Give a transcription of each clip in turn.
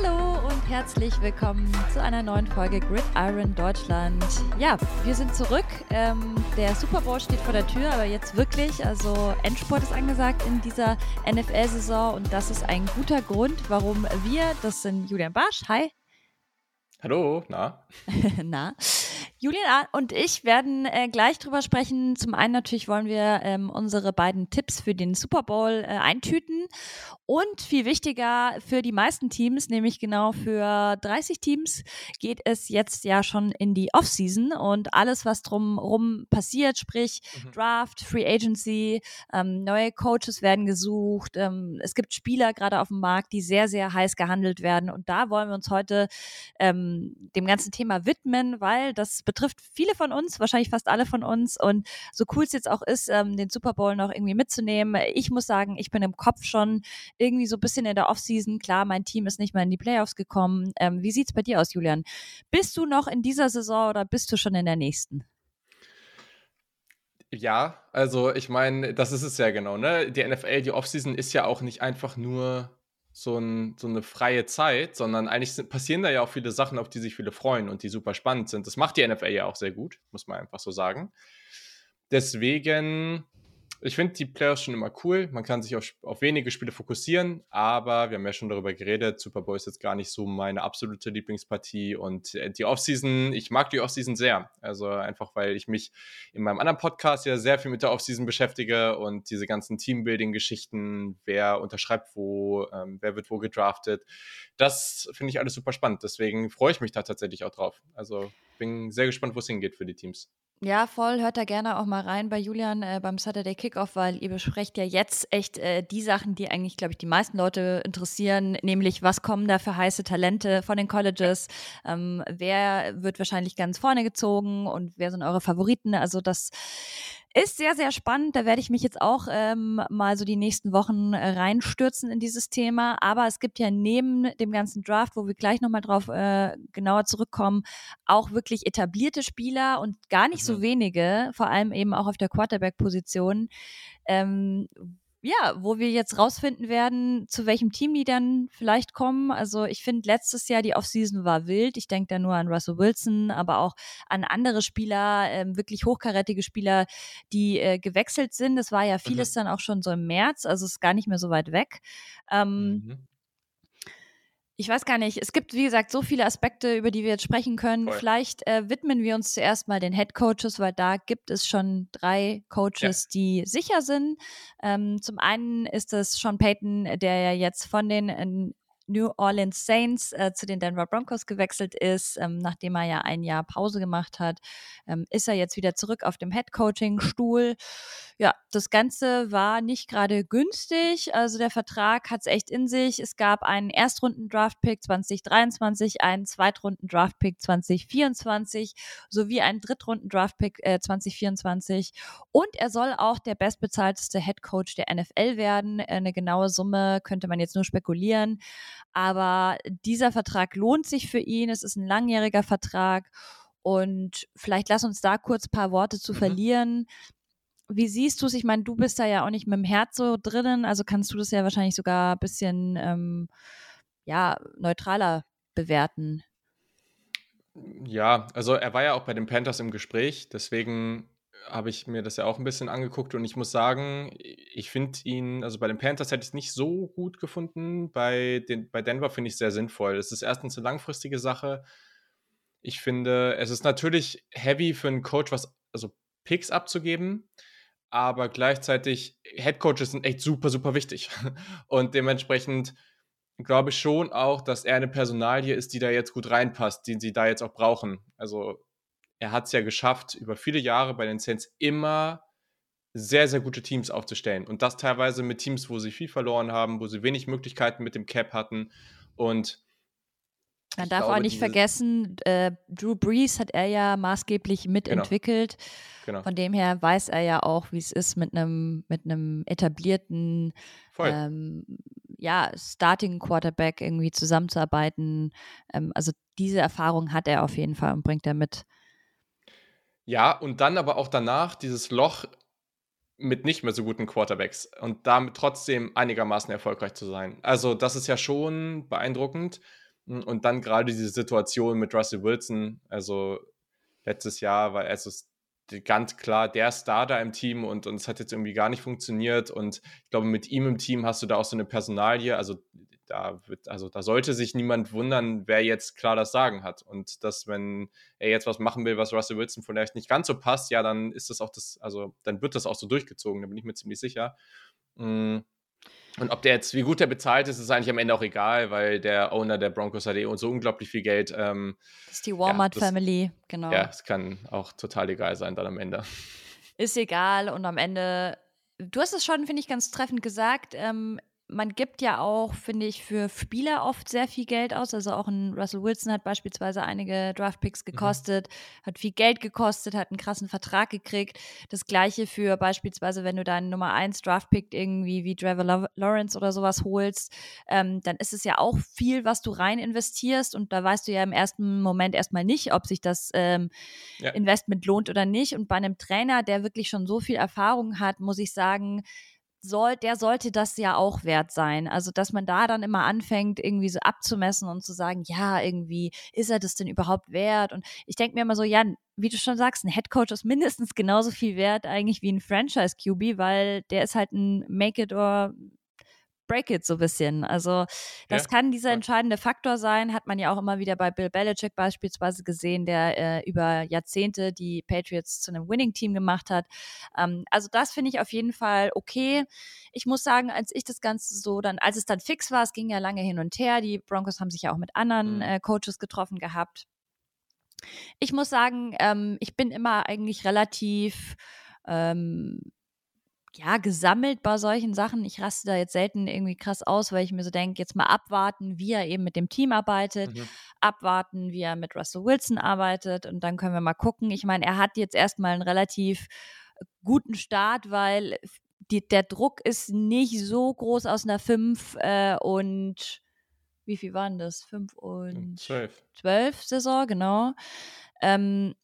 Hallo und herzlich willkommen zu einer neuen Folge Gridiron Deutschland. Ja, wir sind zurück. Ähm, der Super Bowl steht vor der Tür, aber jetzt wirklich. Also Endsport ist angesagt in dieser NFL-Saison und das ist ein guter Grund, warum wir, das sind Julian Barsch, hi. Hallo, na? na. Julian und ich werden äh, gleich drüber sprechen. Zum einen natürlich wollen wir ähm, unsere beiden Tipps für den Super Bowl äh, eintüten und viel wichtiger für die meisten Teams, nämlich genau für 30 Teams, geht es jetzt ja schon in die Offseason und alles, was drumherum passiert, sprich mhm. Draft, Free Agency, ähm, neue Coaches werden gesucht. Ähm, es gibt Spieler gerade auf dem Markt, die sehr, sehr heiß gehandelt werden und da wollen wir uns heute ähm, dem ganzen Thema widmen, weil das betrifft viele von uns, wahrscheinlich fast alle von uns. Und so cool es jetzt auch ist, ähm, den Super Bowl noch irgendwie mitzunehmen, ich muss sagen, ich bin im Kopf schon irgendwie so ein bisschen in der Offseason. Klar, mein Team ist nicht mal in die Playoffs gekommen. Ähm, wie es bei dir aus, Julian? Bist du noch in dieser Saison oder bist du schon in der nächsten? Ja, also ich meine, das ist es ja genau, ne? Die NFL, die Offseason ist ja auch nicht einfach nur so, ein, so eine freie Zeit, sondern eigentlich sind, passieren da ja auch viele Sachen, auf die sich viele freuen und die super spannend sind. Das macht die NFL ja auch sehr gut, muss man einfach so sagen. Deswegen ich finde die Playoffs schon immer cool. Man kann sich auf, auf, wenige Spiele fokussieren, aber wir haben ja schon darüber geredet. Super Bowl ist jetzt gar nicht so meine absolute Lieblingspartie und äh, die Offseason, ich mag die Offseason sehr. Also einfach, weil ich mich in meinem anderen Podcast ja sehr viel mit der Offseason beschäftige und diese ganzen Teambuilding-Geschichten, wer unterschreibt wo, ähm, wer wird wo gedraftet. Das finde ich alles super spannend. Deswegen freue ich mich da tatsächlich auch drauf. Also bin sehr gespannt, wo es hingeht für die Teams. Ja, voll. Hört da gerne auch mal rein bei Julian äh, beim Saturday Kickoff, weil ihr besprecht ja jetzt echt äh, die Sachen, die eigentlich, glaube ich, die meisten Leute interessieren, nämlich was kommen da für heiße Talente von den Colleges, ähm, wer wird wahrscheinlich ganz vorne gezogen und wer sind eure Favoriten. Also das ist sehr, sehr spannend. Da werde ich mich jetzt auch ähm, mal so die nächsten Wochen äh, reinstürzen in dieses Thema. Aber es gibt ja neben dem ganzen Draft, wo wir gleich nochmal drauf äh, genauer zurückkommen, auch wirklich etablierte Spieler und gar nicht mhm. so wenige, vor allem eben auch auf der Quarterback-Position, ähm, ja, wo wir jetzt rausfinden werden, zu welchem Team die dann vielleicht kommen. Also ich finde, letztes Jahr die Offseason war wild. Ich denke da nur an Russell Wilson, aber auch an andere Spieler, äh, wirklich hochkarätige Spieler, die äh, gewechselt sind. Das war ja vieles mhm. dann auch schon so im März, also ist gar nicht mehr so weit weg. Ähm, mhm ich weiß gar nicht, es gibt, wie gesagt, so viele Aspekte, über die wir jetzt sprechen können. Voll. Vielleicht äh, widmen wir uns zuerst mal den Head Coaches, weil da gibt es schon drei Coaches, ja. die sicher sind. Ähm, zum einen ist es Sean Payton, der ja jetzt von den äh, New Orleans Saints äh, zu den Denver Broncos gewechselt ist, ähm, nachdem er ja ein Jahr Pause gemacht hat, ähm, ist er jetzt wieder zurück auf dem Head Coaching Stuhl. Ja, das Ganze war nicht gerade günstig. Also der Vertrag hat es echt in sich. Es gab einen Erstrunden-Draft-Pick 2023, einen Zweitrunden-Draft-Pick 2024 sowie einen Drittrunden-Draft-Pick äh, 2024. Und er soll auch der bestbezahlteste Head Coach der NFL werden. Eine genaue Summe könnte man jetzt nur spekulieren. Aber dieser Vertrag lohnt sich für ihn. Es ist ein langjähriger Vertrag. Und vielleicht lass uns da kurz ein paar Worte zu mhm. verlieren. Wie siehst du es? Ich meine, du bist da ja auch nicht mit dem Herz so drinnen, also kannst du das ja wahrscheinlich sogar ein bisschen ähm, ja, neutraler bewerten. Ja, also er war ja auch bei den Panthers im Gespräch, deswegen habe ich mir das ja auch ein bisschen angeguckt und ich muss sagen, ich finde ihn, also bei den Panthers hätte ich es nicht so gut gefunden. Bei, den, bei Denver finde ich es sehr sinnvoll. Es ist erstens eine langfristige Sache. Ich finde, es ist natürlich heavy für einen Coach, was, also Picks abzugeben, aber gleichzeitig Headcoaches sind echt super, super wichtig. Und dementsprechend glaube ich schon auch, dass er eine Personalie ist, die da jetzt gut reinpasst, die sie da jetzt auch brauchen. Also er hat es ja geschafft, über viele Jahre bei den Saints immer sehr, sehr gute Teams aufzustellen. Und das teilweise mit Teams, wo sie viel verloren haben, wo sie wenig Möglichkeiten mit dem Cap hatten. Und man darf glaube, auch nicht vergessen, äh, Drew Brees hat er ja maßgeblich genau. mitentwickelt. Genau. Genau. Von dem her weiß er ja auch, wie es ist, mit einem mit etablierten ähm, ja, Starting Quarterback irgendwie zusammenzuarbeiten. Ähm, also diese Erfahrung hat er auf jeden Fall und bringt er mit. Ja, und dann aber auch danach dieses Loch mit nicht mehr so guten Quarterbacks und damit trotzdem einigermaßen erfolgreich zu sein. Also, das ist ja schon beeindruckend. Hm, und dann gerade diese Situation mit Russell Wilson, also letztes Jahr war es ganz klar der Star da im Team und, und es hat jetzt irgendwie gar nicht funktioniert. Und ich glaube, mit ihm im Team hast du da auch so eine Personalie. Also da wird, also da sollte sich niemand wundern, wer jetzt klar das Sagen hat. Und dass, wenn er jetzt was machen will, was Russell Wilson vielleicht nicht ganz so passt, ja, dann ist das auch das, also dann wird das auch so durchgezogen, da bin ich mir ziemlich sicher. Mm. Und ob der jetzt, wie gut der bezahlt ist, ist eigentlich am Ende auch egal, weil der Owner der Broncos hat eh so unglaublich viel Geld. Ähm, das ist die Walmart ja, Family, genau. Ja, es kann auch total egal sein dann am Ende. Ist egal und am Ende Du hast es schon, finde ich, ganz treffend gesagt. Ähm, man gibt ja auch, finde ich, für Spieler oft sehr viel Geld aus. Also auch ein Russell Wilson hat beispielsweise einige Draftpicks mhm. gekostet, mhm. hat viel Geld gekostet, hat einen krassen Vertrag gekriegt. Das gleiche für beispielsweise, wenn du deinen Nummer 1 Draftpick irgendwie wie Trevor Lawrence oder sowas holst, ähm, dann ist es ja auch viel, was du rein investierst und da weißt du ja im ersten Moment erstmal nicht, ob sich das ähm, ja. Investment lohnt oder nicht. Und bei einem Trainer, der wirklich schon so viel Erfahrung hat, muss ich sagen, soll, der sollte das ja auch wert sein. Also, dass man da dann immer anfängt, irgendwie so abzumessen und zu sagen, ja, irgendwie, ist er das denn überhaupt wert? Und ich denke mir immer so, ja, wie du schon sagst, ein Headcoach ist mindestens genauso viel wert eigentlich wie ein Franchise-QB, weil der ist halt ein Make it or break it so ein bisschen. Also das ja, kann dieser entscheidende Faktor sein, hat man ja auch immer wieder bei Bill Belichick beispielsweise gesehen, der äh, über Jahrzehnte die Patriots zu einem Winning-Team gemacht hat. Ähm, also das finde ich auf jeden Fall okay. Ich muss sagen, als ich das Ganze so dann, als es dann fix war, es ging ja lange hin und her, die Broncos haben sich ja auch mit anderen mhm. äh, Coaches getroffen gehabt. Ich muss sagen, ähm, ich bin immer eigentlich relativ ähm, ja, gesammelt bei solchen Sachen. Ich raste da jetzt selten irgendwie krass aus, weil ich mir so denke, jetzt mal abwarten, wie er eben mit dem Team arbeitet, mhm. abwarten, wie er mit Russell Wilson arbeitet und dann können wir mal gucken. Ich meine, er hat jetzt erstmal einen relativ guten Start, weil die, der Druck ist nicht so groß aus einer 5 äh, und wie viel waren das? 5 und 12. 12 Saison, genau. Ähm,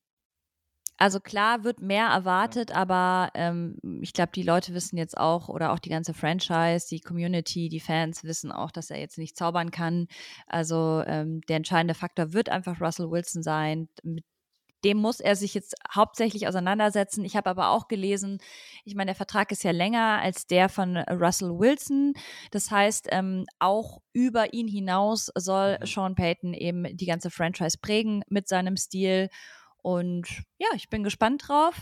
also klar wird mehr erwartet, aber ähm, ich glaube, die Leute wissen jetzt auch, oder auch die ganze Franchise, die Community, die Fans wissen auch, dass er jetzt nicht zaubern kann. Also ähm, der entscheidende Faktor wird einfach Russell Wilson sein. Mit dem muss er sich jetzt hauptsächlich auseinandersetzen. Ich habe aber auch gelesen, ich meine, der Vertrag ist ja länger als der von Russell Wilson. Das heißt, ähm, auch über ihn hinaus soll mhm. Sean Payton eben die ganze Franchise prägen mit seinem Stil. Und ja, ich bin gespannt drauf.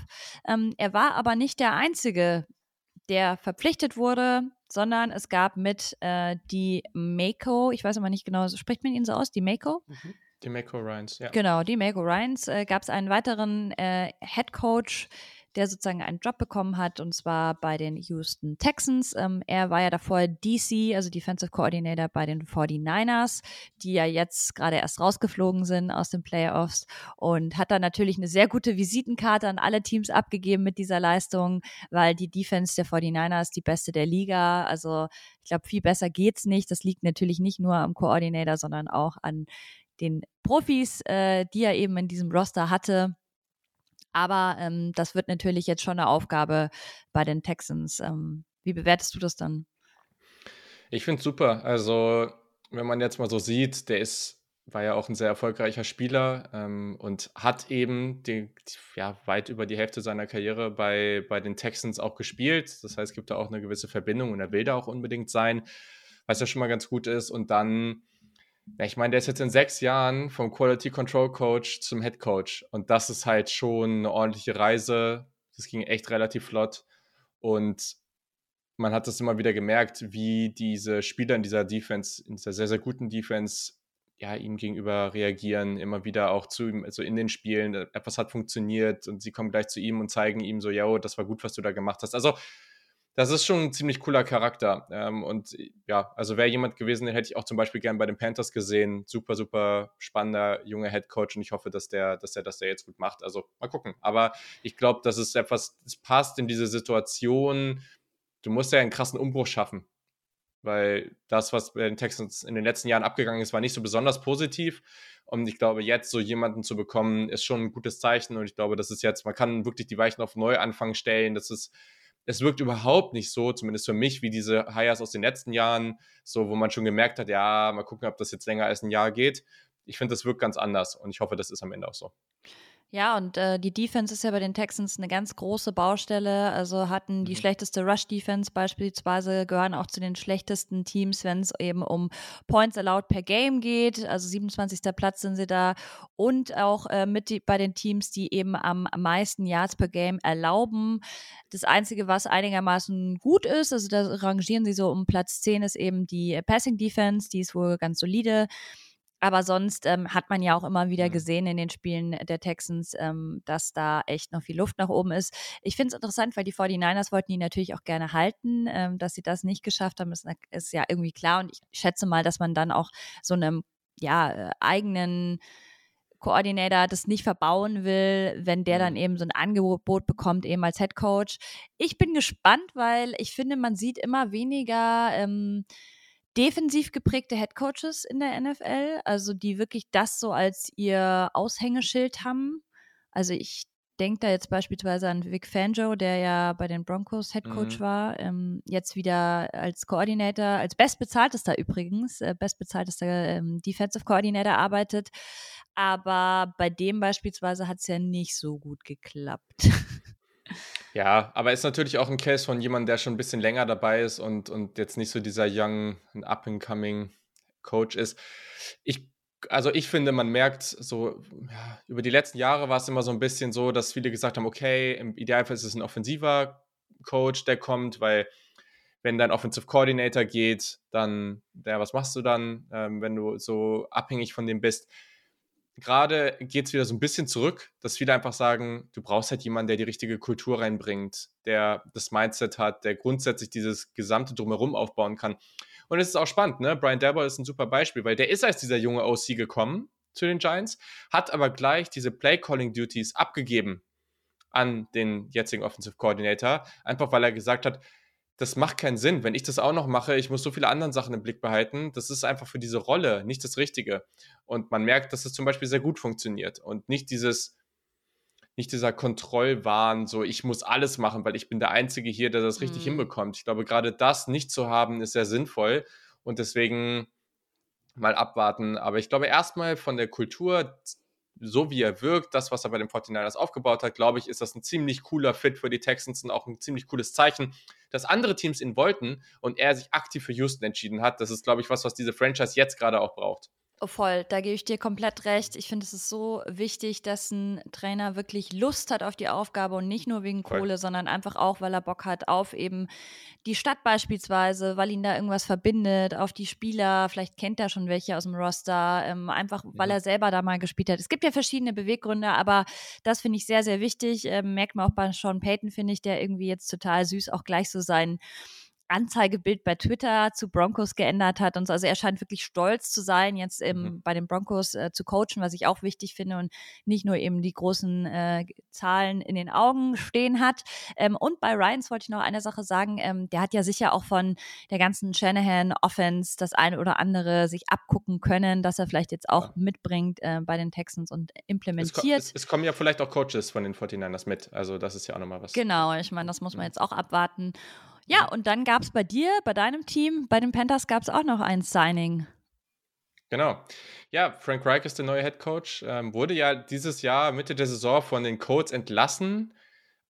Ähm, er war aber nicht der Einzige, der verpflichtet wurde, sondern es gab mit äh, die Mako, ich weiß aber nicht genau, spricht man ihn so aus, die Mako? Mhm. Die Mako Ryans, ja. Genau, die Mako Ryans. Äh, gab es einen weiteren äh, Head Coach, der sozusagen einen Job bekommen hat, und zwar bei den Houston Texans. Ähm, er war ja davor DC, also Defensive Coordinator bei den 49ers, die ja jetzt gerade erst rausgeflogen sind aus den Playoffs und hat da natürlich eine sehr gute Visitenkarte an alle Teams abgegeben mit dieser Leistung, weil die Defense der 49ers die beste der Liga. Also ich glaube, viel besser geht's nicht. Das liegt natürlich nicht nur am Coordinator, sondern auch an den Profis, äh, die er eben in diesem Roster hatte. Aber ähm, das wird natürlich jetzt schon eine Aufgabe bei den Texans. Ähm, wie bewertest du das dann? Ich finde es super. Also, wenn man jetzt mal so sieht, der ist, war ja auch ein sehr erfolgreicher Spieler ähm, und hat eben die, ja, weit über die Hälfte seiner Karriere bei, bei den Texans auch gespielt. Das heißt, es gibt da auch eine gewisse Verbindung und er will da auch unbedingt sein, was ja schon mal ganz gut ist. Und dann ja, ich meine, der ist jetzt in sechs Jahren vom Quality Control Coach zum Head Coach. Und das ist halt schon eine ordentliche Reise. Das ging echt relativ flott. Und man hat das immer wieder gemerkt, wie diese Spieler in dieser Defense, in dieser sehr, sehr guten Defense, ja, ihm gegenüber reagieren, immer wieder auch zu ihm, also in den Spielen, etwas hat funktioniert und sie kommen gleich zu ihm und zeigen ihm so, ja, das war gut, was du da gemacht hast. Also das ist schon ein ziemlich cooler Charakter. Ähm, und ja, also wäre jemand gewesen, den hätte ich auch zum Beispiel gern bei den Panthers gesehen. Super, super spannender junger Head Coach und ich hoffe, dass der, dass der, dass der jetzt gut macht. Also mal gucken. Aber ich glaube, das ist etwas, das passt in diese Situation. Du musst ja einen krassen Umbruch schaffen. Weil das, was bei den Texans in den letzten Jahren abgegangen ist, war nicht so besonders positiv. Und ich glaube, jetzt so jemanden zu bekommen, ist schon ein gutes Zeichen. Und ich glaube, das ist jetzt, man kann wirklich die Weichen auf Neuanfang stellen. Das ist es wirkt überhaupt nicht so, zumindest für mich, wie diese Hires aus den letzten Jahren, so wo man schon gemerkt hat, ja, mal gucken, ob das jetzt länger als ein Jahr geht. Ich finde, das wirkt ganz anders und ich hoffe, das ist am Ende auch so. Ja, und äh, die Defense ist ja bei den Texans eine ganz große Baustelle. Also hatten die mhm. schlechteste Rush-Defense beispielsweise, gehören auch zu den schlechtesten Teams, wenn es eben um Points allowed per Game geht. Also 27. Platz sind sie da. Und auch äh, mit die, bei den Teams, die eben am meisten Yards per Game erlauben. Das Einzige, was einigermaßen gut ist, also da rangieren sie so um Platz 10, ist eben die Passing Defense. Die ist wohl ganz solide. Aber sonst ähm, hat man ja auch immer wieder mhm. gesehen in den Spielen der Texans, ähm, dass da echt noch viel Luft nach oben ist. Ich finde es interessant, weil die 49ers wollten ihn natürlich auch gerne halten. Ähm, dass sie das nicht geschafft haben, ist, ist, ja irgendwie klar. Und ich schätze mal, dass man dann auch so einem ja, äh, eigenen Koordinator das nicht verbauen will, wenn der dann mhm. eben so ein Angebot bekommt, eben als Head Coach. Ich bin gespannt, weil ich finde, man sieht immer weniger ähm, defensiv geprägte Headcoaches in der NFL, also die wirklich das so als ihr Aushängeschild haben. Also ich denke da jetzt beispielsweise an Vic Fanjo, der ja bei den Broncos Headcoach mhm. war, ähm, jetzt wieder als Koordinator, als bestbezahltester übrigens, äh, bestbezahltester ähm, Defensive Coordinator arbeitet. Aber bei dem beispielsweise hat es ja nicht so gut geklappt. Ja, aber ist natürlich auch ein Case von jemandem, der schon ein bisschen länger dabei ist und, und jetzt nicht so dieser young, up-and-coming Coach ist. Ich, also ich finde, man merkt so, ja, über die letzten Jahre war es immer so ein bisschen so, dass viele gesagt haben, okay, im Idealfall ist es ein offensiver Coach, der kommt, weil wenn dein Offensive Coordinator geht, dann, ja, was machst du dann, ähm, wenn du so abhängig von dem bist? Gerade geht es wieder so ein bisschen zurück, dass viele einfach sagen, du brauchst halt jemanden, der die richtige Kultur reinbringt, der das Mindset hat, der grundsätzlich dieses gesamte Drumherum aufbauen kann. Und es ist auch spannend, ne? Brian Dabble ist ein super Beispiel, weil der ist als dieser junge OC gekommen zu den Giants, hat aber gleich diese Play-Calling-Duties abgegeben an den jetzigen Offensive Coordinator, einfach weil er gesagt hat, das macht keinen Sinn. Wenn ich das auch noch mache, ich muss so viele andere Sachen im Blick behalten. Das ist einfach für diese Rolle nicht das Richtige. Und man merkt, dass es zum Beispiel sehr gut funktioniert und nicht dieses, nicht dieser Kontrollwahn, so ich muss alles machen, weil ich bin der Einzige hier, der das richtig mhm. hinbekommt. Ich glaube, gerade das nicht zu haben, ist sehr sinnvoll und deswegen mal abwarten. Aber ich glaube, erstmal von der Kultur so wie er wirkt, das, was er bei den 49ers aufgebaut hat, glaube ich, ist das ein ziemlich cooler Fit für die Texans und auch ein ziemlich cooles Zeichen, dass andere Teams ihn wollten und er sich aktiv für Houston entschieden hat. Das ist, glaube ich, was, was diese Franchise jetzt gerade auch braucht. Oh, voll, da gebe ich dir komplett recht. Ich finde, es ist so wichtig, dass ein Trainer wirklich Lust hat auf die Aufgabe und nicht nur wegen voll. Kohle, sondern einfach auch, weil er Bock hat auf eben die Stadt beispielsweise, weil ihn da irgendwas verbindet, auf die Spieler. Vielleicht kennt er schon welche aus dem Roster, ähm, einfach weil mhm. er selber da mal gespielt hat. Es gibt ja verschiedene Beweggründe, aber das finde ich sehr, sehr wichtig. Ähm, merkt man auch bei Sean Payton, finde ich, der irgendwie jetzt total süß auch gleich so sein Anzeigebild bei Twitter zu Broncos geändert hat und so. Also er scheint wirklich stolz zu sein, jetzt eben mhm. bei den Broncos äh, zu coachen, was ich auch wichtig finde und nicht nur eben die großen äh, Zahlen in den Augen stehen hat. Ähm, und bei Ryans wollte ich noch eine Sache sagen, ähm, der hat ja sicher auch von der ganzen Shanahan-Offense das eine oder andere sich abgucken können, dass er vielleicht jetzt auch ja. mitbringt äh, bei den Texans und implementiert. Es, es, es, kommen ja vielleicht auch Coaches von den 49ers mit, also das ist ja auch nochmal was. Genau, ich meine, das muss man jetzt auch abwarten. Ja, und dann gab es bei dir, bei deinem Team, bei den Panthers gab es auch noch ein Signing. Genau. Ja, Frank Reich ist der neue Head Coach. Ähm, wurde ja dieses Jahr Mitte der Saison von den Colts entlassen.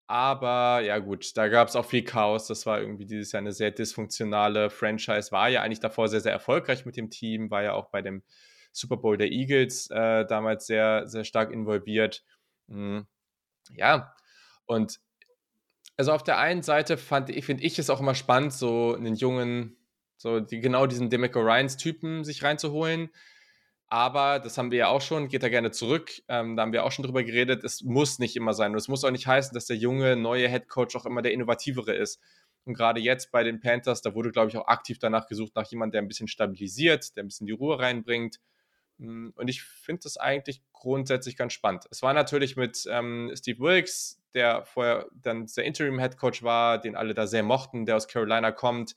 Aber ja, gut, da gab es auch viel Chaos. Das war irgendwie dieses Jahr eine sehr dysfunktionale Franchise. War ja eigentlich davor sehr, sehr erfolgreich mit dem Team. War ja auch bei dem Super Bowl der Eagles äh, damals sehr, sehr stark involviert. Mhm. Ja, und also auf der einen Seite fand ich, finde ich es auch immer spannend, so einen jungen, so die, genau diesen Demico Ryans-Typen sich reinzuholen. Aber das haben wir ja auch schon, geht da gerne zurück. Ähm, da haben wir auch schon drüber geredet. Es muss nicht immer sein. Und es muss auch nicht heißen, dass der junge, neue Head Coach auch immer der innovativere ist. Und gerade jetzt bei den Panthers, da wurde, glaube ich, auch aktiv danach gesucht, nach jemandem, der ein bisschen stabilisiert, der ein bisschen die Ruhe reinbringt. Hm, und ich finde das eigentlich grundsätzlich ganz spannend. Es war natürlich mit ähm, Steve Wilkes, der vorher dann der Interim-Head Coach war, den alle da sehr mochten, der aus Carolina kommt.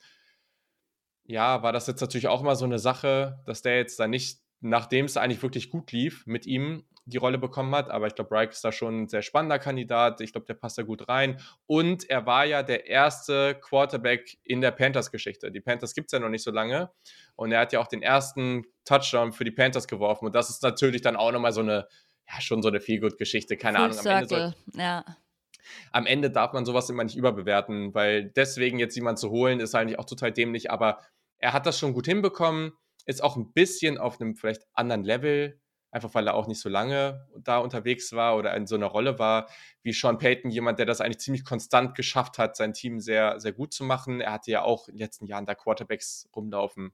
Ja, war das jetzt natürlich auch mal so eine Sache, dass der jetzt da nicht, nachdem es eigentlich wirklich gut lief mit ihm, die Rolle bekommen hat, aber ich glaube, Reich ist da schon ein sehr spannender Kandidat. Ich glaube, der passt da gut rein. Und er war ja der erste Quarterback in der Panthers-Geschichte. Die Panthers gibt es ja noch nicht so lange. Und er hat ja auch den ersten Touchdown für die Panthers geworfen. Und das ist natürlich dann auch nochmal so eine, ja, schon so eine Feel-Good-Geschichte. Keine Full Ahnung. Am Ende, soll, ja. am Ende darf man sowas immer nicht überbewerten, weil deswegen jetzt jemanden zu holen, ist eigentlich auch total dämlich. Aber er hat das schon gut hinbekommen ist auch ein bisschen auf einem vielleicht anderen Level, einfach weil er auch nicht so lange da unterwegs war oder in so einer Rolle war, wie Sean Payton, jemand, der das eigentlich ziemlich konstant geschafft hat, sein Team sehr, sehr gut zu machen. Er hatte ja auch in den letzten Jahren da Quarterbacks rumlaufen,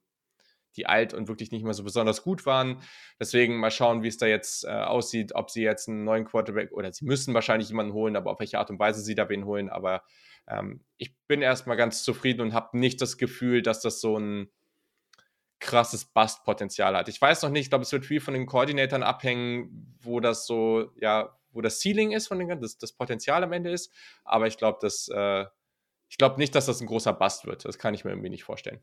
die alt und wirklich nicht mehr so besonders gut waren. Deswegen mal schauen, wie es da jetzt äh, aussieht, ob sie jetzt einen neuen Quarterback oder sie müssen wahrscheinlich jemanden holen, aber auf welche Art und Weise sie da wen holen. Aber ähm, ich bin erstmal ganz zufrieden und habe nicht das Gefühl, dass das so ein krasses Bust-Potenzial hat. Ich weiß noch nicht, ich glaube, es wird viel von den Koordinatoren abhängen, wo das so, ja, wo das Ceiling ist von den das, das Potenzial am Ende ist. Aber ich glaube, dass äh, ich glaube nicht, dass das ein großer Bust wird. Das kann ich mir irgendwie nicht vorstellen.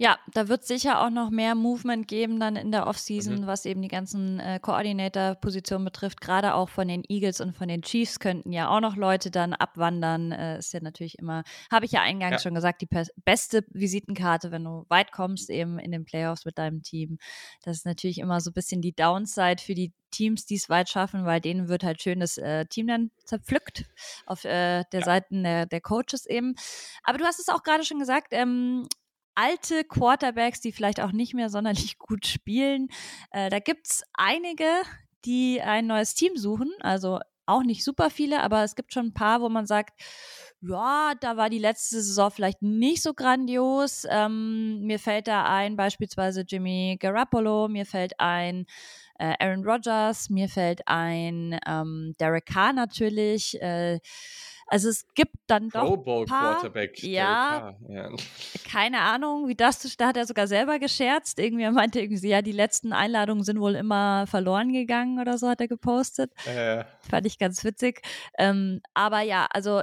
Ja, da wird sicher auch noch mehr Movement geben dann in der Offseason, mhm. was eben die ganzen äh, Coordinator-Positionen betrifft. Gerade auch von den Eagles und von den Chiefs könnten ja auch noch Leute dann abwandern. Äh, ist ja natürlich immer, habe ich ja eingangs ja. schon gesagt, die beste Visitenkarte, wenn du weit kommst, eben in den Playoffs mit deinem Team. Das ist natürlich immer so ein bisschen die Downside für die Teams, die es weit schaffen, weil denen wird halt schön das äh, Team dann zerpflückt auf äh, der ja. Seite der, der, Coaches eben. Aber du hast es auch gerade schon gesagt, ähm, alte Quarterbacks, die vielleicht auch nicht mehr sonderlich gut spielen. Äh, da gibt es einige, die ein neues Team suchen. Also auch nicht super viele, aber es gibt schon ein paar, wo man sagt, ja, da war die letzte Saison vielleicht nicht so grandios. Ähm, mir fällt da ein beispielsweise Jimmy Garoppolo, mir fällt ein äh, Aaron Rodgers, mir fällt ein ähm, Derek Carr natürlich. Äh, also es gibt dann doch Pro Bowl paar, Quarterback. Ja, ja, keine Ahnung, wie das da hat er sogar selber gescherzt. Irgendwie er meinte irgendwie, ja, die letzten Einladungen sind wohl immer verloren gegangen oder so hat er gepostet. Äh. Fand ich ganz witzig. Ähm, aber ja, also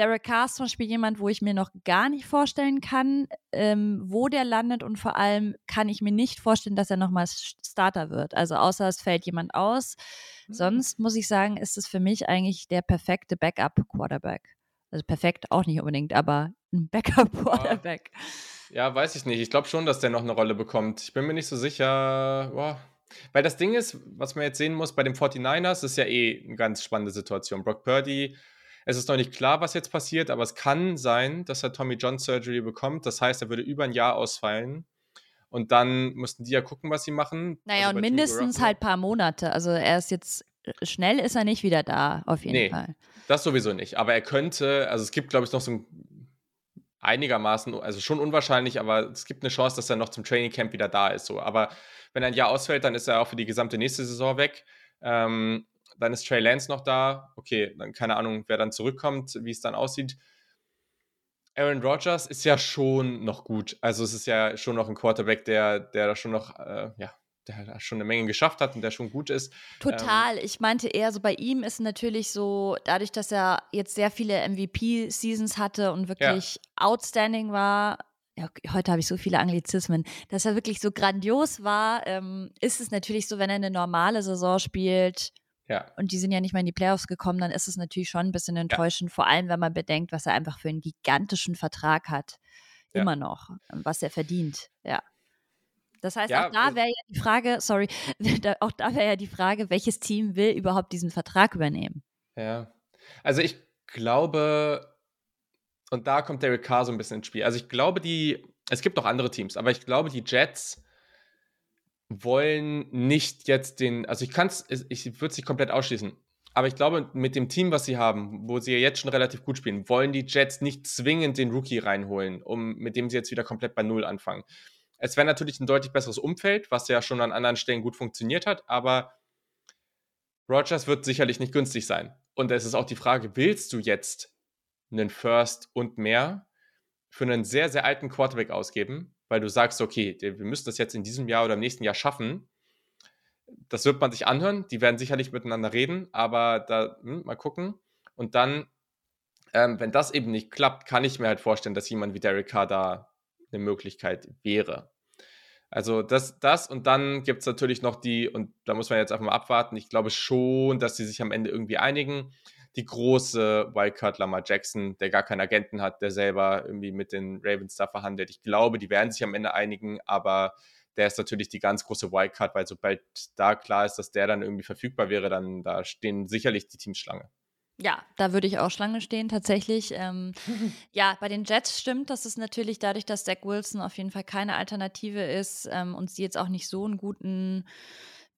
Derek Carr ist zum Beispiel jemand, wo ich mir noch gar nicht vorstellen kann, ähm, wo der landet und vor allem kann ich mir nicht vorstellen, dass er nochmal Starter wird. Also außer es fällt jemand aus. Mhm. Sonst muss ich sagen, ist es für mich eigentlich der perfekte Backup-Quarterback. Also perfekt auch nicht unbedingt, aber ein Backup-Quarterback. Ja. ja, weiß ich nicht. Ich glaube schon, dass der noch eine Rolle bekommt. Ich bin mir nicht so sicher. Boah. Weil das Ding ist, was man jetzt sehen muss, bei den 49ers ist ja eh eine ganz spannende Situation. Brock Purdy es ist noch nicht klar, was jetzt passiert, aber es kann sein, dass er Tommy John Surgery bekommt. Das heißt, er würde über ein Jahr ausfallen. Und dann mussten die ja gucken, was sie machen. Naja, also und mindestens halt ein paar Monate. Also er ist jetzt, äh, schnell ist er nicht wieder da, auf jeden nee, Fall. Das sowieso nicht. Aber er könnte, also es gibt, glaube ich, noch so ein einigermaßen, also schon unwahrscheinlich, aber es gibt eine Chance, dass er noch zum Training Camp wieder da ist. So. Aber wenn er ein Jahr ausfällt, dann ist er auch für die gesamte nächste Saison weg. Ähm, dann ist Trey Lance noch da. Okay, dann keine Ahnung, wer dann zurückkommt, wie es dann aussieht. Aaron Rodgers ist ja schon noch gut. Also es ist ja schon noch ein Quarterback, der, der da schon noch, äh, ja, der schon eine Menge geschafft hat und der schon gut ist. Total. Ähm, ich meinte eher so, bei ihm ist natürlich so, dadurch, dass er jetzt sehr viele MVP-Seasons hatte und wirklich ja. outstanding war, ja, heute habe ich so viele Anglizismen, dass er wirklich so grandios war, ähm, ist es natürlich so, wenn er eine normale Saison spielt, ja. Und die sind ja nicht mal in die Playoffs gekommen, dann ist es natürlich schon ein bisschen enttäuschend, ja. vor allem wenn man bedenkt, was er einfach für einen gigantischen Vertrag hat. Ja. Immer noch, was er verdient. Ja. Das heißt, ja, auch da wäre ja die Frage, sorry, auch da wäre ja die Frage, welches Team will überhaupt diesen Vertrag übernehmen? Ja. Also ich glaube, und da kommt Derek Carr so ein bisschen ins Spiel. Also ich glaube, die, es gibt auch andere Teams, aber ich glaube, die Jets wollen nicht jetzt den, also ich kann es, ich würde es nicht komplett ausschließen, aber ich glaube, mit dem Team, was sie haben, wo sie ja jetzt schon relativ gut spielen, wollen die Jets nicht zwingend den Rookie reinholen, um mit dem sie jetzt wieder komplett bei Null anfangen. Es wäre natürlich ein deutlich besseres Umfeld, was ja schon an anderen Stellen gut funktioniert hat, aber Rogers wird sicherlich nicht günstig sein. Und es ist auch die Frage, willst du jetzt einen First und mehr für einen sehr, sehr alten Quarterback ausgeben? Weil du sagst, okay, wir müssen das jetzt in diesem Jahr oder im nächsten Jahr schaffen. Das wird man sich anhören, die werden sicherlich miteinander reden, aber da hm, mal gucken. Und dann, ähm, wenn das eben nicht klappt, kann ich mir halt vorstellen, dass jemand wie Derek Carr da eine Möglichkeit wäre. Also das, das und dann gibt es natürlich noch die, und da muss man jetzt einfach mal abwarten, ich glaube schon, dass sie sich am Ende irgendwie einigen. Die große Wildcard Lamar Jackson, der gar keinen Agenten hat, der selber irgendwie mit den Ravens da verhandelt. Ich glaube, die werden sich am Ende einigen, aber der ist natürlich die ganz große Wildcard, weil sobald da klar ist, dass der dann irgendwie verfügbar wäre, dann da stehen sicherlich die Teams Schlange. Ja, da würde ich auch Schlange stehen, tatsächlich. Ähm, ja, bei den Jets stimmt, dass es natürlich dadurch, dass Zach Wilson auf jeden Fall keine Alternative ist ähm, und sie jetzt auch nicht so einen guten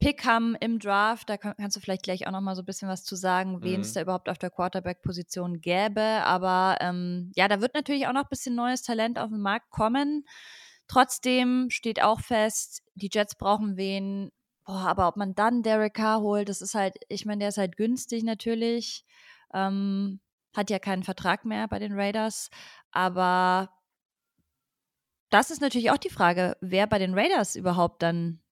Pick haben im Draft. Da kann, kannst du vielleicht gleich auch noch mal so ein bisschen was zu sagen, mhm. wen es da überhaupt auf der Quarterback-Position gäbe. Aber ähm, ja, da wird natürlich auch noch ein bisschen neues Talent auf den Markt kommen. Trotzdem steht auch fest, die Jets brauchen wen. Boah, aber ob man dann Derek Carr holt, das ist halt, ich meine, der ist halt günstig natürlich. Ähm, hat ja keinen Vertrag mehr bei den Raiders. Aber das ist natürlich auch die Frage, wer bei den Raiders überhaupt dann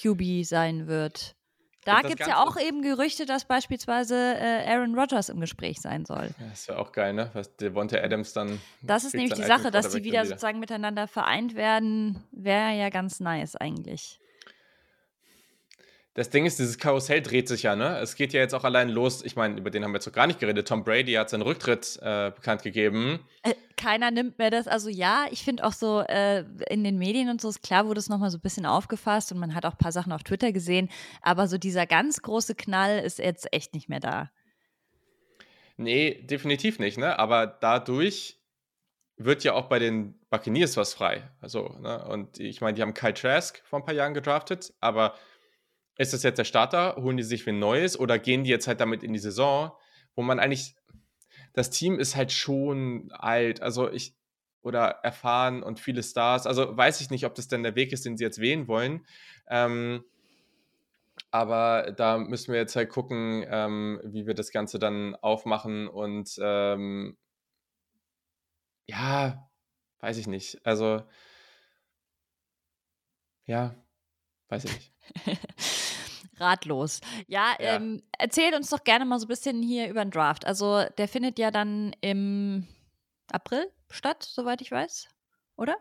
QB sein wird. Da gibt es ja auch eben Gerüchte, dass beispielsweise äh, Aaron Rodgers im Gespräch sein soll. Das wäre auch geil, ne? Was Devonta Adams dann. Das ist nämlich die Sache, dass die wieder, wieder sozusagen miteinander vereint werden, wäre ja ganz nice eigentlich das Ding ist, dieses Karussell dreht sich ja, ne? Es geht ja jetzt auch allein los. Ich meine, über den haben wir jetzt noch gar nicht geredet. Tom Brady hat seinen Rücktritt äh, bekannt gegeben. Äh, keiner nimmt mehr das. Also ja, ich finde auch so äh, in den Medien und so ist klar, wurde es nochmal so ein bisschen aufgefasst und man hat auch ein paar Sachen auf Twitter gesehen. Aber so dieser ganz große Knall ist jetzt echt nicht mehr da. Nee, definitiv nicht, ne? Aber dadurch wird ja auch bei den Buccaneers was frei. Also, ne? Und ich meine, die haben Kyle Trask vor ein paar Jahren gedraftet, aber ist das jetzt der Starter? Holen die sich ein neues oder gehen die jetzt halt damit in die Saison, wo man eigentlich, das Team ist halt schon alt, also ich, oder erfahren und viele Stars. Also weiß ich nicht, ob das denn der Weg ist, den sie jetzt wählen wollen. Ähm, aber da müssen wir jetzt halt gucken, ähm, wie wir das Ganze dann aufmachen und ähm, ja, weiß ich nicht. Also ja, weiß ich nicht. ratlos. Ja, ja. Ähm, erzähl uns doch gerne mal so ein bisschen hier über den Draft. Also der findet ja dann im April statt, soweit ich weiß, oder?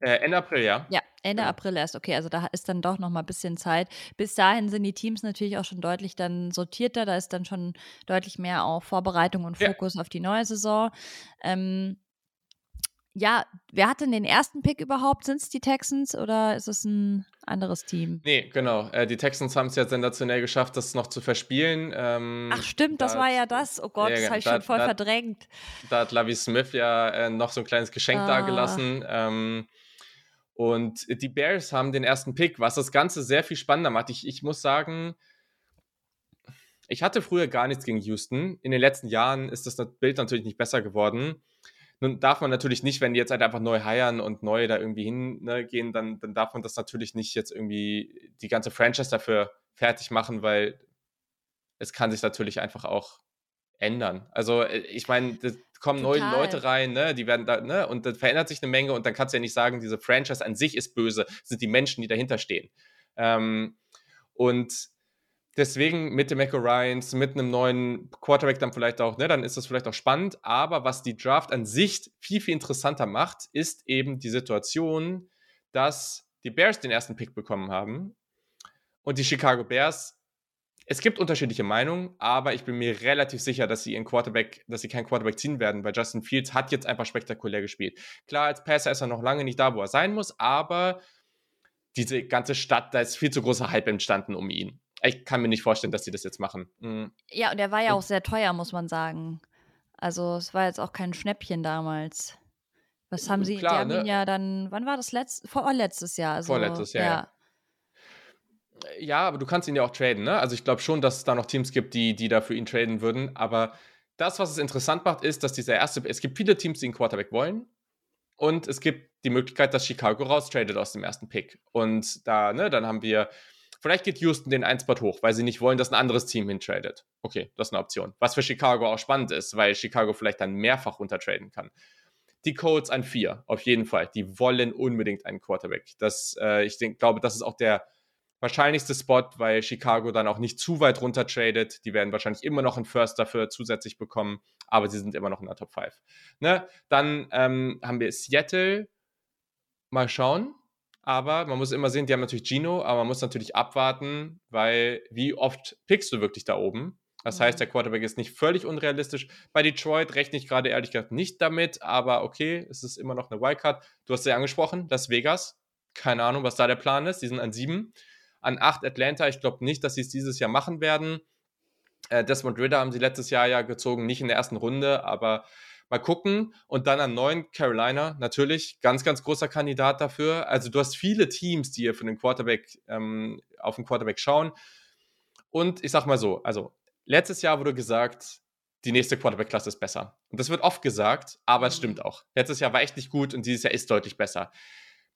Äh, Ende April, ja. Ja, Ende ja. April erst. Okay, also da ist dann doch noch mal ein bisschen Zeit. Bis dahin sind die Teams natürlich auch schon deutlich dann sortierter. Da ist dann schon deutlich mehr auch Vorbereitung und Fokus ja. auf die neue Saison. Ähm, ja, wer hat denn den ersten Pick überhaupt? Sind es die Texans oder ist es ein anderes Team? Nee, genau. Äh, die Texans haben es ja sensationell geschafft, das noch zu verspielen. Ähm, Ach stimmt, da das war ja das. Oh Gott, ja, das habe ich da, schon voll da, verdrängt. Da hat Lavi Smith ja äh, noch so ein kleines Geschenk ah. dagelassen. Ähm, und die Bears haben den ersten Pick, was das Ganze sehr viel spannender macht. Ich, ich muss sagen, ich hatte früher gar nichts gegen Houston. In den letzten Jahren ist das Bild natürlich nicht besser geworden. Nun darf man natürlich nicht, wenn die jetzt halt einfach neu heiern und neu da irgendwie hingehen, ne, dann, dann darf man das natürlich nicht jetzt irgendwie die ganze Franchise dafür fertig machen, weil es kann sich natürlich einfach auch ändern. Also äh, ich meine, da kommen Total. neue Leute rein, ne, die werden da, ne, und dann verändert sich eine Menge und dann kannst du ja nicht sagen, diese Franchise an sich ist böse, sind die Menschen, die dahinter stehen. Ähm, und Deswegen mit dem Echo Ryans, mit einem neuen Quarterback dann vielleicht auch, ne, dann ist das vielleicht auch spannend. Aber was die Draft an sich viel, viel interessanter macht, ist eben die Situation, dass die Bears den ersten Pick bekommen haben und die Chicago Bears. Es gibt unterschiedliche Meinungen, aber ich bin mir relativ sicher, dass sie ihren Quarterback, dass sie keinen Quarterback ziehen werden, weil Justin Fields hat jetzt einfach spektakulär gespielt. Klar, als Passer ist er noch lange nicht da, wo er sein muss, aber diese ganze Stadt, da ist viel zu großer Hype entstanden um ihn ich kann mir nicht vorstellen, dass sie das jetzt machen. Mhm. Ja, und er war ja auch sehr teuer, muss man sagen. Also es war jetzt auch kein Schnäppchen damals. Was haben sie? Klar, die haben ne? ihn ja dann, wann war das letztes? Vorletztes Jahr. Also, Vorletztes Jahr. Ja. ja. aber du kannst ihn ja auch traden, ne? Also ich glaube schon, dass es da noch Teams gibt, die, die da für ihn traden würden. Aber das, was es interessant macht, ist, dass dieser erste, es gibt viele Teams, die einen Quarterback wollen. Und es gibt die Möglichkeit, dass Chicago raustradet aus dem ersten Pick. Und da, ne, dann haben wir Vielleicht geht Houston den einen Spot hoch, weil sie nicht wollen, dass ein anderes Team hintradet. Okay, das ist eine Option. Was für Chicago auch spannend ist, weil Chicago vielleicht dann mehrfach runtertraden kann. Die Colts an vier, auf jeden Fall. Die wollen unbedingt einen Quarterback. Das, äh, ich denk, glaube, das ist auch der wahrscheinlichste Spot, weil Chicago dann auch nicht zu weit runtertradet. Die werden wahrscheinlich immer noch einen First dafür zusätzlich bekommen, aber sie sind immer noch in der Top 5. Ne? Dann ähm, haben wir Seattle, Mal schauen. Aber man muss immer sehen, die haben natürlich Gino, aber man muss natürlich abwarten, weil wie oft pickst du wirklich da oben? Das heißt, der mhm. Quarterback ist nicht völlig unrealistisch. Bei Detroit rechne ich gerade ehrlich gesagt nicht damit, aber okay, es ist immer noch eine Wildcard. Du hast ja angesprochen, Las Vegas. Keine Ahnung, was da der Plan ist. Die sind an sieben. An acht Atlanta. Ich glaube nicht, dass sie es dieses Jahr machen werden. Äh, Desmond Ritter haben sie letztes Jahr ja gezogen, nicht in der ersten Runde, aber Mal gucken. Und dann an neun Carolina, natürlich, ganz, ganz großer Kandidat dafür. Also du hast viele Teams, die hier für den Quarterback, ähm, auf den Quarterback schauen. Und ich sag mal so, also letztes Jahr wurde gesagt, die nächste Quarterback-Klasse ist besser. Und das wird oft gesagt, aber es stimmt auch. Letztes Jahr war echt nicht gut und dieses Jahr ist deutlich besser.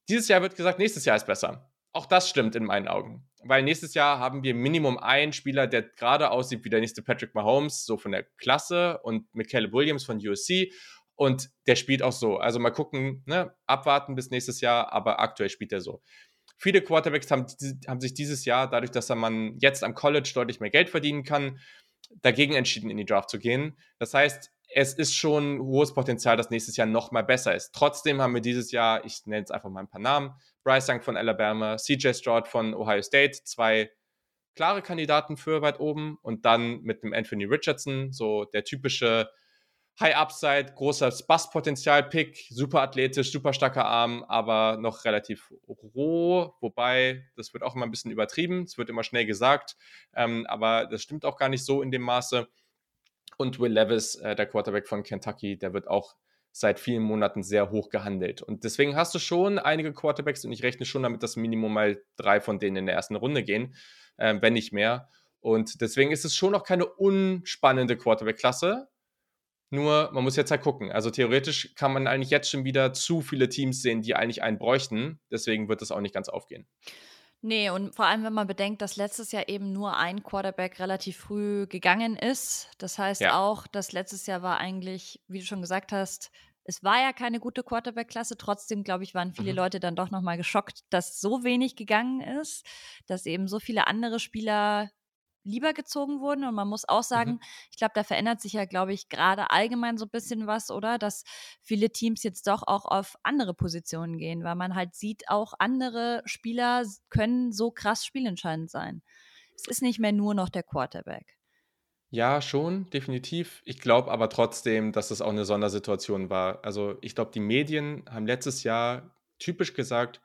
Dieses Jahr wird gesagt, nächstes Jahr ist besser. Auch das stimmt in meinen Augen. Weil nächstes Jahr haben wir Minimum einen Spieler, der gerade aussieht wie der nächste Patrick Mahomes, so von der Klasse, und Michael Williams von USC. Und der spielt auch so. Also mal gucken, ne? abwarten bis nächstes Jahr, aber aktuell spielt er so. Viele Quarterbacks haben, haben sich dieses Jahr, dadurch, dass man jetzt am College deutlich mehr Geld verdienen kann, dagegen entschieden, in die Draft zu gehen. Das heißt, es ist schon hohes Potenzial, dass nächstes Jahr noch mal besser ist. Trotzdem haben wir dieses Jahr, ich nenne jetzt einfach mal ein paar Namen, Bryce Young von Alabama, CJ Stroud von Ohio State, zwei klare Kandidaten für weit oben und dann mit dem Anthony Richardson, so der typische High Upside, großer Basspotenzial-Pick, super athletisch, super starker Arm, aber noch relativ roh, wobei das wird auch immer ein bisschen übertrieben, es wird immer schnell gesagt, ähm, aber das stimmt auch gar nicht so in dem Maße. Und Will Levis, äh, der Quarterback von Kentucky, der wird auch seit vielen Monaten sehr hoch gehandelt. Und deswegen hast du schon einige Quarterbacks und ich rechne schon damit, dass Minimum mal drei von denen in der ersten Runde gehen, äh, wenn nicht mehr. Und deswegen ist es schon noch keine unspannende Quarterback-Klasse. Nur, man muss jetzt halt gucken. Also theoretisch kann man eigentlich jetzt schon wieder zu viele Teams sehen, die eigentlich einen bräuchten. Deswegen wird es auch nicht ganz aufgehen. Nee, und vor allem, wenn man bedenkt, dass letztes Jahr eben nur ein Quarterback relativ früh gegangen ist. Das heißt ja. auch, dass letztes Jahr war eigentlich, wie du schon gesagt hast, es war ja keine gute Quarterback-Klasse. Trotzdem, glaube ich, waren viele mhm. Leute dann doch nochmal geschockt, dass so wenig gegangen ist, dass eben so viele andere Spieler lieber gezogen wurden. Und man muss auch sagen, mhm. ich glaube, da verändert sich ja, glaube ich, gerade allgemein so ein bisschen was, oder? Dass viele Teams jetzt doch auch auf andere Positionen gehen, weil man halt sieht, auch andere Spieler können so krass spielentscheidend sein. Es ist nicht mehr nur noch der Quarterback. Ja, schon, definitiv. Ich glaube aber trotzdem, dass es auch eine Sondersituation war. Also ich glaube, die Medien haben letztes Jahr typisch gesagt,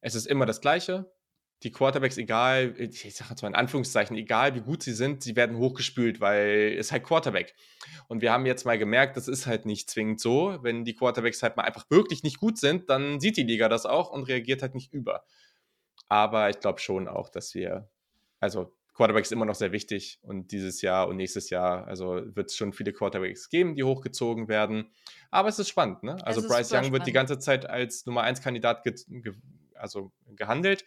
es ist immer das Gleiche die Quarterbacks, egal, ich sage jetzt mal in Anführungszeichen, egal wie gut sie sind, sie werden hochgespült, weil es halt Quarterback. Und wir haben jetzt mal gemerkt, das ist halt nicht zwingend so. Wenn die Quarterbacks halt mal einfach wirklich nicht gut sind, dann sieht die Liga das auch und reagiert halt nicht über. Aber ich glaube schon auch, dass wir, also Quarterback ist immer noch sehr wichtig und dieses Jahr und nächstes Jahr, also wird es schon viele Quarterbacks geben, die hochgezogen werden. Aber es ist spannend, ne? Also Bryce Young spannend. wird die ganze Zeit als Nummer 1 Kandidat ge ge also gehandelt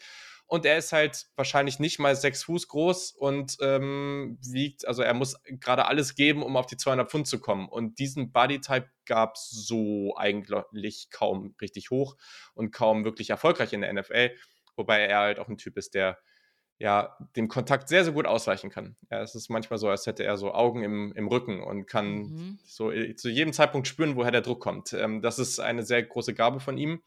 und er ist halt wahrscheinlich nicht mal sechs Fuß groß und ähm, wiegt, also er muss gerade alles geben, um auf die 200 Pfund zu kommen. Und diesen Bodytype gab es so eigentlich kaum richtig hoch und kaum wirklich erfolgreich in der NFL, wobei er halt auch ein Typ ist, der ja, dem Kontakt sehr, sehr gut ausweichen kann. Ja, es ist manchmal so, als hätte er so Augen im, im Rücken und kann mhm. so äh, zu jedem Zeitpunkt spüren, woher der Druck kommt. Ähm, das ist eine sehr große Gabe von ihm.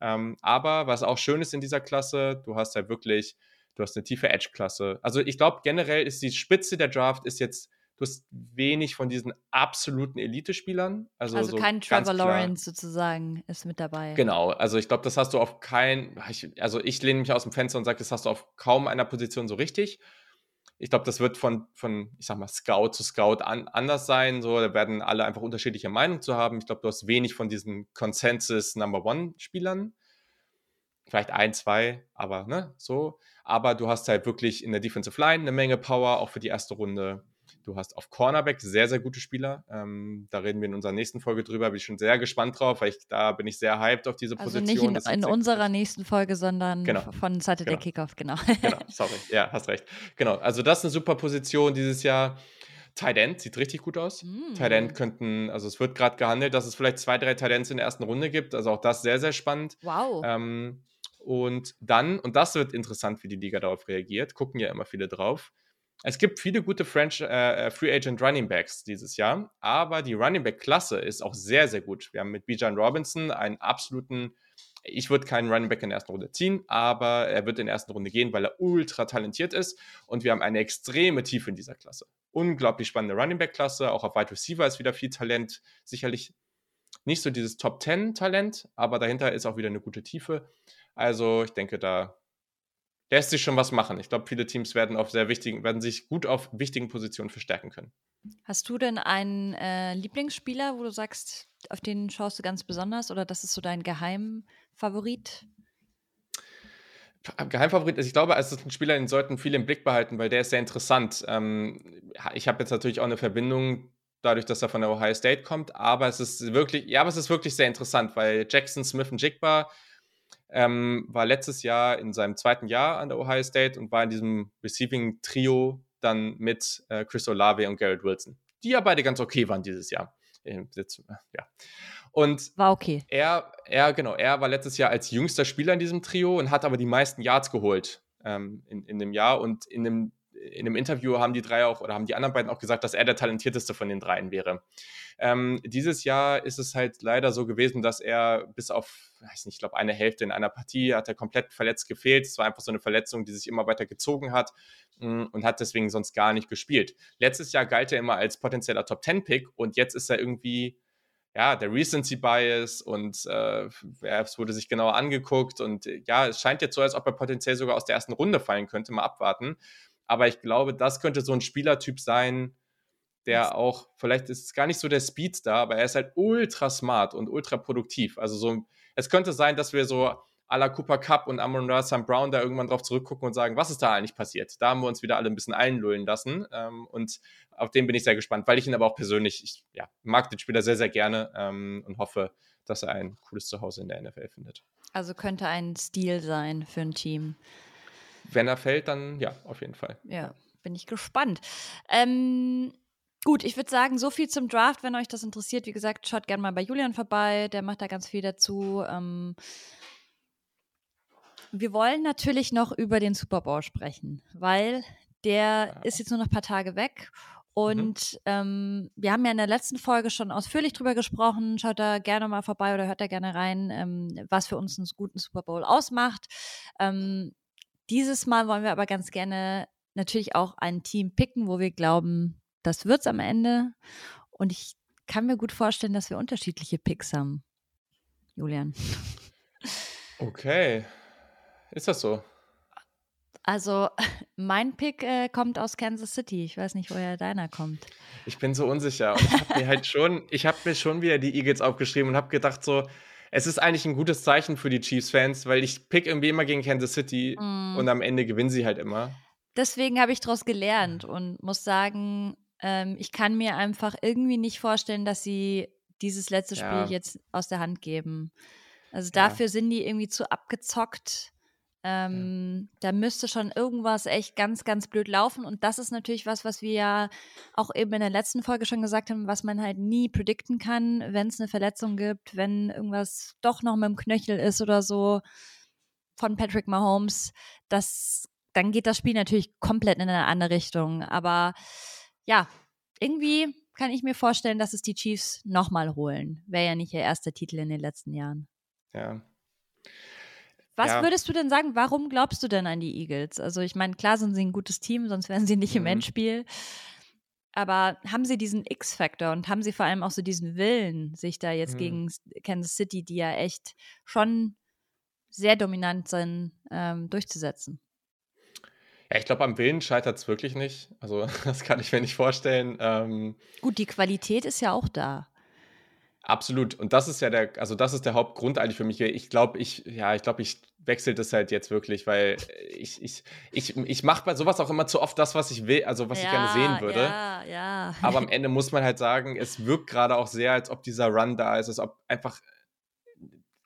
Ähm, aber was auch schön ist in dieser Klasse, du hast halt wirklich, du hast eine tiefe Edge-Klasse. Also ich glaube, generell ist die Spitze der Draft ist jetzt, du hast wenig von diesen absoluten Elite-Spielern. Also, also so kein Trevor Lawrence sozusagen ist mit dabei. Genau, also ich glaube, das hast du auf kein, also ich lehne mich aus dem Fenster und sage, das hast du auf kaum einer Position so richtig ich glaube, das wird von, von, ich sag mal, Scout zu Scout an, anders sein. So, da werden alle einfach unterschiedliche Meinungen zu haben. Ich glaube, du hast wenig von diesen Consensus Number One-Spielern. Vielleicht ein, zwei, aber ne, so. Aber du hast halt wirklich in der Defensive Line eine Menge Power, auch für die erste Runde. Du hast auf Cornerback sehr, sehr gute Spieler. Ähm, da reden wir in unserer nächsten Folge drüber. Bin ich schon sehr gespannt drauf, weil ich, da bin ich sehr hyped auf diese also Position. Nicht in, in unserer nächsten Folge, sondern genau. von Saturday genau. Kickoff, genau. Genau, sorry. Ja, hast recht. Genau, also das ist eine super Position dieses Jahr. Tight End sieht richtig gut aus. Mm. Tight End könnten, also es wird gerade gehandelt, dass es vielleicht zwei, drei Tight Ends in der ersten Runde gibt. Also auch das sehr, sehr spannend. Wow. Ähm, und dann, und das wird interessant, wie die Liga darauf reagiert, gucken ja immer viele drauf. Es gibt viele gute French, äh, äh, Free Agent Running Backs dieses Jahr, aber die Running Back Klasse ist auch sehr, sehr gut. Wir haben mit Bijan Robinson einen absoluten Ich würde keinen Running Back in der ersten Runde ziehen, aber er wird in der ersten Runde gehen, weil er ultra talentiert ist und wir haben eine extreme Tiefe in dieser Klasse. Unglaublich spannende Running Back Klasse, auch auf Wide Receiver ist wieder viel Talent, sicherlich nicht so dieses Top 10 Talent, aber dahinter ist auch wieder eine gute Tiefe. Also ich denke, da lässt sich schon was machen. Ich glaube, viele Teams werden auf sehr wichtigen, werden sich gut auf wichtigen Positionen verstärken können. Hast du denn einen äh, Lieblingsspieler, wo du sagst, auf den schaust du ganz besonders oder das ist so dein Geheimfavorit? Geheimfavorit ist, ich glaube, es ist ein Spieler, den sollten viele im Blick behalten, weil der ist sehr interessant. Ähm, ich habe jetzt natürlich auch eine Verbindung dadurch, dass er von der Ohio State kommt, aber es ist wirklich, ja, aber es ist wirklich sehr interessant, weil Jackson Smith und Jigba ähm, war letztes Jahr in seinem zweiten Jahr an der Ohio State und war in diesem Receiving Trio dann mit äh, Chris Olave und Garrett Wilson, die ja beide ganz okay waren dieses Jahr. Ja. Und war okay. Er, er, genau, er war letztes Jahr als jüngster Spieler in diesem Trio und hat aber die meisten Yards geholt ähm, in, in dem Jahr. Und in dem, in dem Interview haben die drei auch oder haben die anderen beiden auch gesagt, dass er der talentierteste von den dreien wäre. Ähm, dieses Jahr ist es halt leider so gewesen, dass er bis auf, weiß nicht, ich glaube, eine Hälfte in einer Partie hat er komplett verletzt gefehlt. Es war einfach so eine Verletzung, die sich immer weiter gezogen hat mh, mm, und hat deswegen sonst gar nicht gespielt. Letztes Jahr galt er immer als potenzieller Top-10-Pick und jetzt ist er irgendwie ja, der Recency Bias und äh, es wurde sich genauer angeguckt und ja, es scheint jetzt so, als ob er potenziell sogar aus der ersten Runde fallen könnte, mal abwarten. Aber ich glaube, das könnte so ein Spielertyp sein, der auch, vielleicht ist es gar nicht so der Speedstar, aber er ist halt ultra smart und ultra produktiv. Also so, es könnte sein, dass wir so à la Cooper Cup und Amon Sam Brown da irgendwann drauf zurückgucken und sagen, was ist da eigentlich passiert? Da haben wir uns wieder alle ein bisschen einlullen lassen. Ähm, und auf den bin ich sehr gespannt, weil ich ihn aber auch persönlich, ich ja, mag den Spieler sehr, sehr gerne ähm, und hoffe, dass er ein cooles Zuhause in der NFL findet. Also könnte ein Stil sein für ein Team. Wenn er fällt, dann ja, auf jeden Fall. Ja, bin ich gespannt. Ähm, gut, ich würde sagen, so viel zum Draft. Wenn euch das interessiert, wie gesagt, schaut gerne mal bei Julian vorbei. Der macht da ganz viel dazu. Ähm, wir wollen natürlich noch über den Super Bowl sprechen, weil der ja. ist jetzt nur noch ein paar Tage weg. Und mhm. ähm, wir haben ja in der letzten Folge schon ausführlich drüber gesprochen. Schaut da gerne mal vorbei oder hört da gerne rein, ähm, was für uns einen guten Super Bowl ausmacht. Ähm, dieses Mal wollen wir aber ganz gerne natürlich auch ein Team picken, wo wir glauben, das wird es am Ende. Und ich kann mir gut vorstellen, dass wir unterschiedliche Picks haben. Julian. Okay. Ist das so? Also, mein Pick äh, kommt aus Kansas City. Ich weiß nicht, woher deiner kommt. Ich bin so unsicher. Und ich habe mir halt schon, ich habe mir schon wieder die Eagles aufgeschrieben und habe gedacht, so, es ist eigentlich ein gutes Zeichen für die Chiefs-Fans, weil ich pick irgendwie immer gegen Kansas City mm. und am Ende gewinnen sie halt immer. Deswegen habe ich daraus gelernt und muss sagen, ähm, ich kann mir einfach irgendwie nicht vorstellen, dass sie dieses letzte Spiel ja. jetzt aus der Hand geben. Also dafür ja. sind die irgendwie zu abgezockt. Ähm, ja. Da müsste schon irgendwas echt ganz, ganz blöd laufen. Und das ist natürlich was, was wir ja auch eben in der letzten Folge schon gesagt haben, was man halt nie predikten kann, wenn es eine Verletzung gibt, wenn irgendwas doch noch mit dem Knöchel ist oder so von Patrick Mahomes. Das, dann geht das Spiel natürlich komplett in eine andere Richtung. Aber ja, irgendwie kann ich mir vorstellen, dass es die Chiefs nochmal holen. Wäre ja nicht ihr erster Titel in den letzten Jahren. Ja. Was ja. würdest du denn sagen, warum glaubst du denn an die Eagles? Also ich meine, klar sind sie ein gutes Team, sonst wären sie nicht mhm. im Endspiel. Aber haben sie diesen X-Faktor und haben sie vor allem auch so diesen Willen, sich da jetzt mhm. gegen Kansas City, die ja echt schon sehr dominant sind, ähm, durchzusetzen? Ja, ich glaube, am Willen scheitert es wirklich nicht. Also, das kann ich mir nicht vorstellen. Ähm, Gut, die Qualität ist ja auch da. Absolut. Und das ist ja der, also das ist der Hauptgrund eigentlich für mich. Ich glaube, ich, ja, ich glaube, ich wechsle das halt jetzt wirklich, weil ich, ich, ich, ich mache bei sowas auch immer zu oft das, was ich will, also was ja, ich gerne sehen würde. Ja, ja. Aber am Ende muss man halt sagen, es wirkt gerade auch sehr, als ob dieser Run da ist, als ob einfach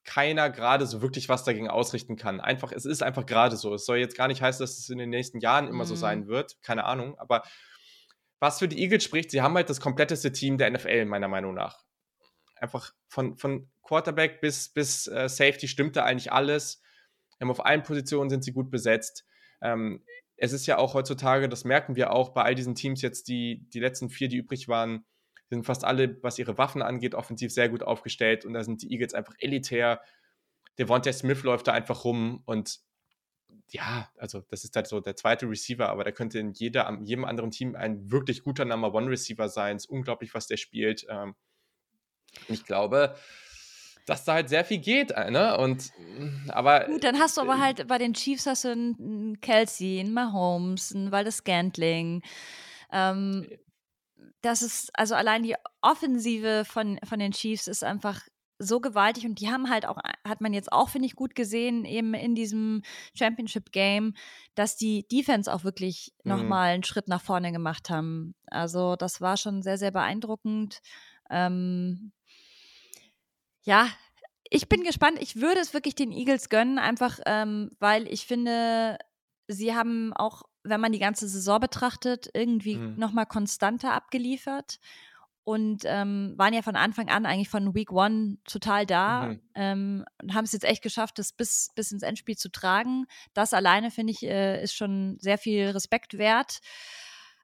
keiner gerade so wirklich was dagegen ausrichten kann. Einfach, es ist einfach gerade so. Es soll jetzt gar nicht heißen, dass es in den nächsten Jahren immer mhm. so sein wird. Keine Ahnung. Aber was für die Eagles spricht, sie haben halt das kompletteste Team der NFL, meiner Meinung nach einfach von, von Quarterback bis, bis äh, Safety stimmte eigentlich alles. Ähm, auf allen Positionen sind sie gut besetzt. Ähm, es ist ja auch heutzutage, das merken wir auch bei all diesen Teams jetzt, die, die letzten vier, die übrig waren, sind fast alle, was ihre Waffen angeht, offensiv sehr gut aufgestellt und da sind die Eagles einfach elitär. Devontae Smith läuft da einfach rum und ja, also das ist halt so der zweite Receiver, aber der könnte in jeder, jedem anderen Team ein wirklich guter Number One Receiver sein. Es ist unglaublich, was der spielt. Ähm, ich glaube, dass da halt sehr viel geht, äh, ne? Und aber. Gut, dann hast du aber halt bei den Chiefs hast du einen Kelsey, einen Mahomes, einen Waldes Scantling. Ähm, äh. das ist, also allein die Offensive von, von den Chiefs ist einfach so gewaltig und die haben halt auch, hat man jetzt auch, finde ich, gut gesehen, eben in diesem Championship-Game, dass die Defense auch wirklich mhm. nochmal einen Schritt nach vorne gemacht haben. Also das war schon sehr, sehr beeindruckend. Ähm, ja, ich bin gespannt. Ich würde es wirklich den Eagles gönnen, einfach ähm, weil ich finde, sie haben auch, wenn man die ganze Saison betrachtet, irgendwie mhm. nochmal konstanter abgeliefert und ähm, waren ja von Anfang an eigentlich von Week One total da mhm. ähm, und haben es jetzt echt geschafft, das bis, bis ins Endspiel zu tragen. Das alleine, finde ich, äh, ist schon sehr viel Respekt wert.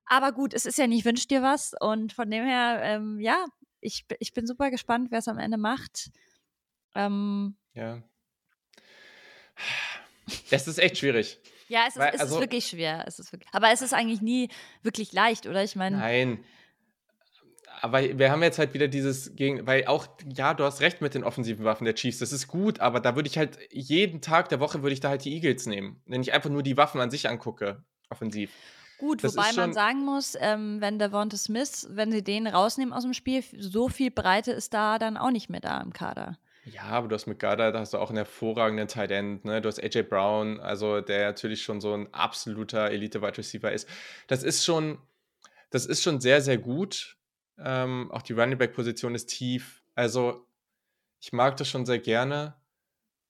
Aber gut, es ist ja nicht wünsch dir was und von dem her, ähm, ja, ich, ich bin super gespannt, wer es am Ende macht. Ähm, ja. Das ist echt schwierig. Ja, es ist, Weil, es also, ist wirklich schwer. Es ist wirklich, aber es ist eigentlich nie wirklich leicht, oder? Ich meine. Nein. Aber wir haben jetzt halt wieder dieses gegen, weil auch, ja, du hast recht mit den offensiven Waffen der Chiefs, das ist gut, aber da würde ich halt jeden Tag der Woche würde ich da halt die Eagles nehmen, wenn ich einfach nur die Waffen an sich angucke, offensiv. Gut, das wobei man sagen muss, ähm, wenn Devonta Smith, wenn sie den rausnehmen aus dem Spiel, so viel Breite ist da dann auch nicht mehr da im Kader. Ja, aber du hast mit Gardner, da hast du auch einen hervorragenden Tight End, ne? Du hast AJ Brown, also der natürlich schon so ein absoluter Elite-Wide Receiver ist. Das ist schon, das ist schon sehr, sehr gut. Ähm, auch die Running Back-Position ist tief. Also, ich mag das schon sehr gerne.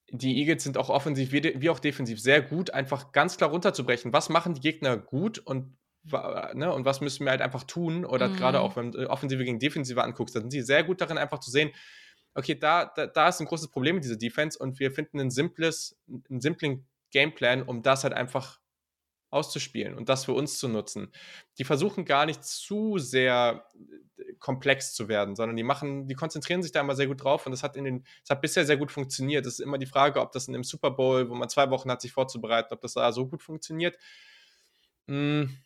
Die Eagles sind auch offensiv wie, wie auch defensiv sehr gut, einfach ganz klar runterzubrechen. Was machen die Gegner gut und Ne, und was müssen wir halt einfach tun? Oder mm. gerade auch, wenn du Offensive gegen Defensive anguckst, dann sind sie sehr gut darin, einfach zu sehen, okay, da, da, da ist ein großes Problem mit dieser Defense und wir finden ein simples, einen simplen Gameplan, um das halt einfach auszuspielen und das für uns zu nutzen. Die versuchen gar nicht zu sehr äh, komplex zu werden, sondern die machen, die konzentrieren sich da immer sehr gut drauf und das hat in den, das hat bisher sehr gut funktioniert. Es ist immer die Frage, ob das in dem Super Bowl, wo man zwei Wochen hat, sich vorzubereiten, ob das da so gut funktioniert. Hm.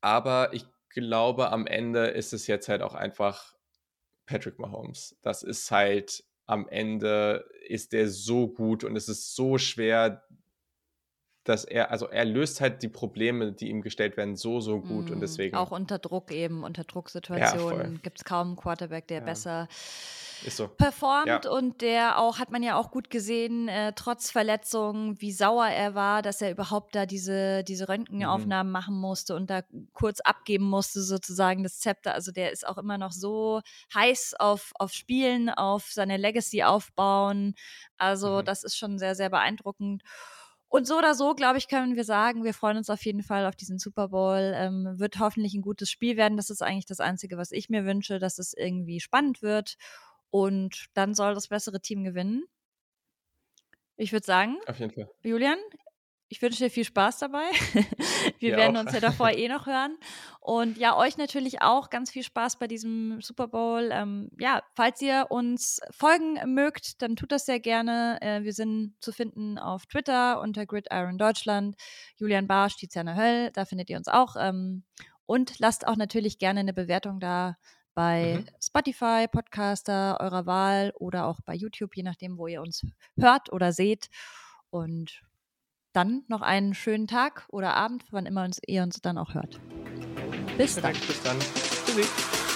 Aber ich glaube, am Ende ist es jetzt halt auch einfach Patrick Mahomes. Das ist halt am Ende ist der so gut und es ist so schwer, dass er, also er löst halt die Probleme, die ihm gestellt werden, so, so gut mm, und deswegen. Auch unter Druck eben, unter Drucksituationen ja, gibt es kaum einen Quarterback, der ja. besser so. performt ja. und der auch, hat man ja auch gut gesehen, äh, trotz Verletzungen, wie sauer er war, dass er überhaupt da diese, diese Röntgenaufnahmen mhm. machen musste und da kurz abgeben musste, sozusagen das Zepter. Also der ist auch immer noch so heiß auf, auf Spielen, auf seine Legacy aufbauen. Also mhm. das ist schon sehr, sehr beeindruckend. Und so oder so, glaube ich, können wir sagen, wir freuen uns auf jeden Fall auf diesen Super Bowl. Ähm, wird hoffentlich ein gutes Spiel werden. Das ist eigentlich das Einzige, was ich mir wünsche, dass es irgendwie spannend wird. Und dann soll das bessere Team gewinnen. Ich würde sagen, Auf jeden Fall. Julian, ich wünsche dir viel Spaß dabei. Wir ja, werden auch. uns ja davor eh noch hören. Und ja, euch natürlich auch ganz viel Spaß bei diesem Super Bowl. Ähm, ja, falls ihr uns folgen mögt, dann tut das sehr gerne. Äh, wir sind zu finden auf Twitter unter Gridiron Deutschland. Julian Barsch, Tiziana Höll, da findet ihr uns auch. Ähm, und lasst auch natürlich gerne eine Bewertung da bei mhm. Spotify, Podcaster eurer Wahl oder auch bei YouTube, je nachdem, wo ihr uns hört oder seht. Und dann noch einen schönen Tag oder Abend, wann immer ihr uns dann auch hört. Bis dann. Bis dann. Tschüssi.